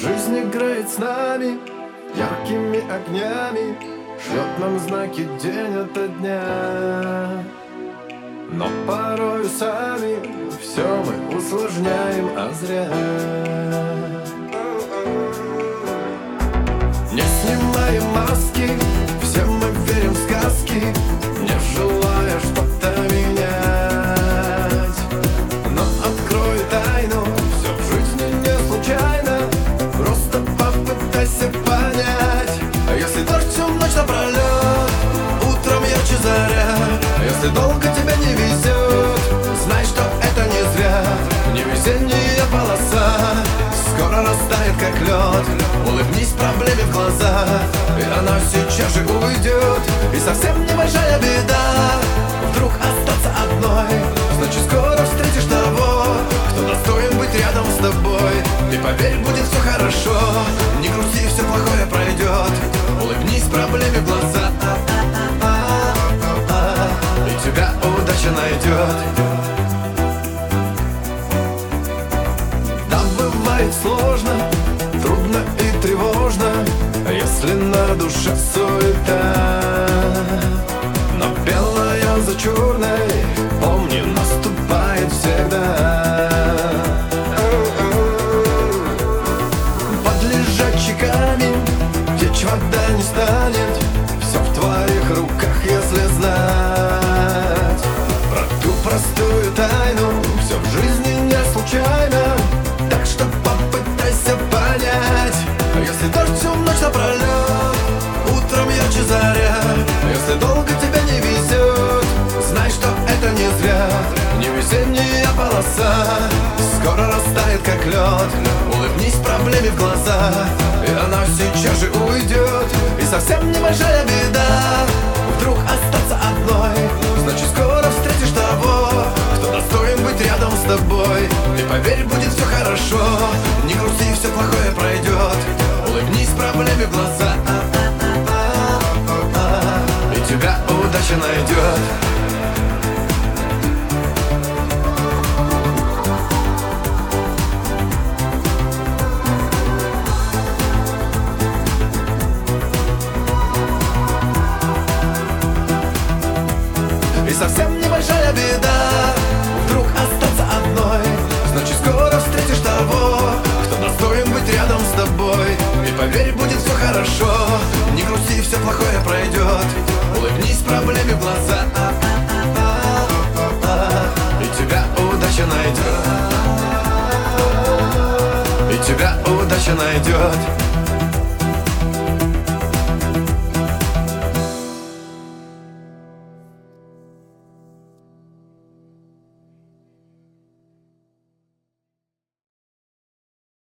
Жизнь играет с нами яркими огнями Шлет нам знаки день ото дня. Но порою сами все мы усложняем, а зря. Не снимаем маски, все мы верим в сказки если долго тебя не везет, знай, что это не зря. Не везение полоса скоро растает как лед. Улыбнись проблеме в глаза И она сейчас же уйдет. И совсем небольшая беда удача найдет Да, бывает сложно, трудно и тревожно Если на душе суета. Но белое за полоса Скоро растает, как лед. Улыбнись проблеме в глаза. И она сейчас же уйдет. И совсем небольшая беда. Вдруг остаться одной. Значит, скоро встретишь того Кто достоин быть рядом с тобой. И поверь, будет все хорошо. Не грусти, все плохое пройдет Улыбнись проблеме в глаза. И тебя удача найдет совсем небольшая беда. Вдруг остаться одной. Значит скоро встретишь того Кто достоин быть рядом с тобой. И поверь, будет все хорошо. Не грусти, все плохое пройдет Улыбнись проблеме в глаза. И тебя удача найдет И тебя удача найдет